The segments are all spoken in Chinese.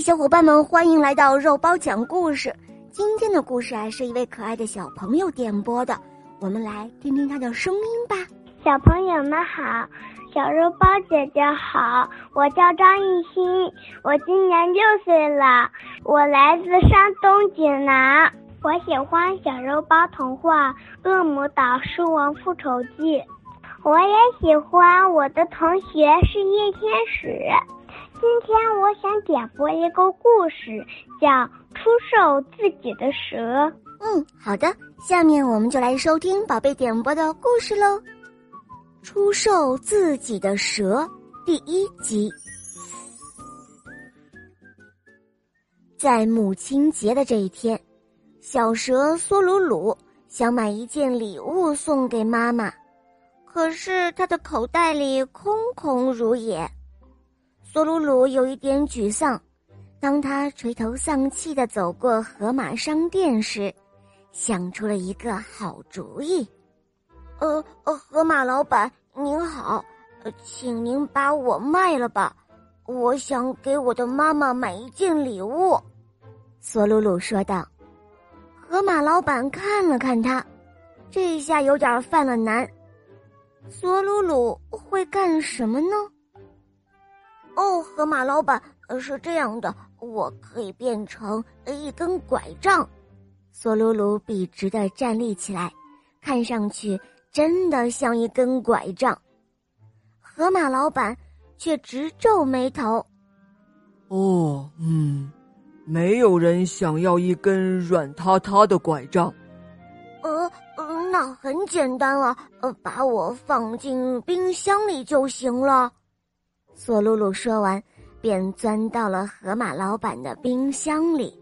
小伙伴们，欢迎来到肉包讲故事。今天的故事啊，是一位可爱的小朋友点播的，我们来听听他的声音吧。小朋友们好，小肉包姐姐好，我叫张艺兴，我今年六岁了，我来自山东济南，我喜欢小肉包童话《恶魔岛狮王复仇记》，我也喜欢我的同学是叶天使。今天我想点播一个故事，叫《出售自己的蛇》。嗯，好的，下面我们就来收听宝贝点播的故事喽，《出售自己的蛇》第一集。在母亲节的这一天，小蛇梭鲁鲁想买一件礼物送给妈妈，可是他的口袋里空空如也。索鲁鲁有一点沮丧，当他垂头丧气的走过河马商店时，想出了一个好主意。呃呃，河马老板您好，请您把我卖了吧，我想给我的妈妈买一件礼物。索鲁鲁说道。河马老板看了看他，这一下有点犯了难。索鲁鲁会干什么呢？哦，河马老板，是这样的，我可以变成一根拐杖。索鲁鲁笔直的站立起来，看上去真的像一根拐杖。河马老板却直皱眉头。哦，嗯，没有人想要一根软塌塌的拐杖。呃，那很简单啊，呃，把我放进冰箱里就行了。索鲁鲁说完，便钻到了河马老板的冰箱里。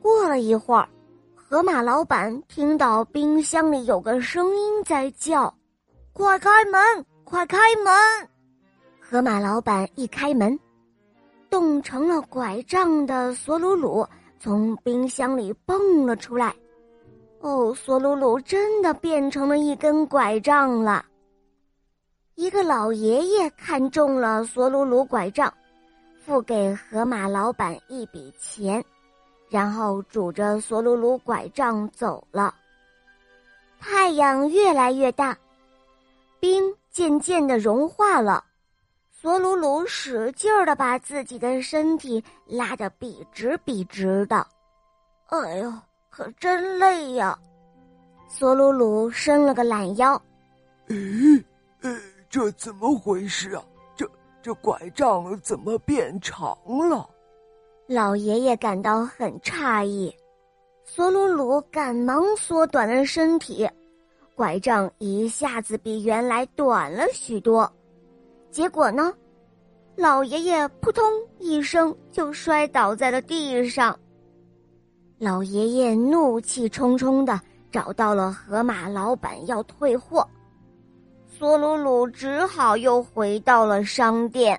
过了一会儿，河马老板听到冰箱里有个声音在叫：“快开门！快开门！”河马老板一开门，冻成了拐杖的索鲁鲁从冰箱里蹦了出来。哦，索鲁鲁真的变成了一根拐杖了。一个老爷爷看中了索鲁鲁拐杖，付给河马老板一笔钱，然后拄着索鲁鲁拐杖走了。太阳越来越大，冰渐渐的融化了，索鲁鲁使劲儿的把自己的身体拉得笔直笔直的。哎呦，可真累呀！索鲁鲁伸了个懒腰。咦，呃。这怎么回事啊？这这拐杖怎么变长了？老爷爷感到很诧异。索鲁鲁赶忙缩短了身体，拐杖一下子比原来短了许多。结果呢，老爷爷扑通一声就摔倒在了地上。老爷爷怒气冲冲的找到了河马老板要退货。索鲁鲁只好又回到了商店。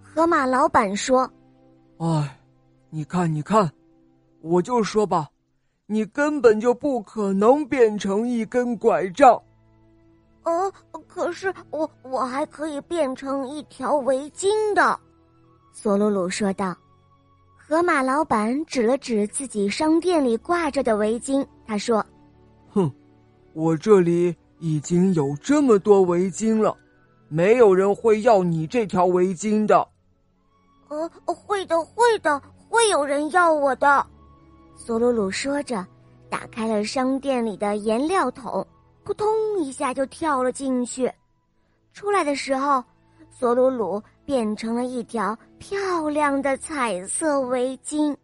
河马老板说：“哎，你看，你看，我就说吧，你根本就不可能变成一根拐杖。”“呃，可是我我还可以变成一条围巾的。”索鲁鲁说道。河马老板指了指自己商店里挂着的围巾，他说：“哼，我这里。”已经有这么多围巾了，没有人会要你这条围巾的。呃，会的，会的，会有人要我的。索鲁鲁说着，打开了商店里的颜料桶，扑通一下就跳了进去。出来的时候，索鲁鲁变成了一条漂亮的彩色围巾。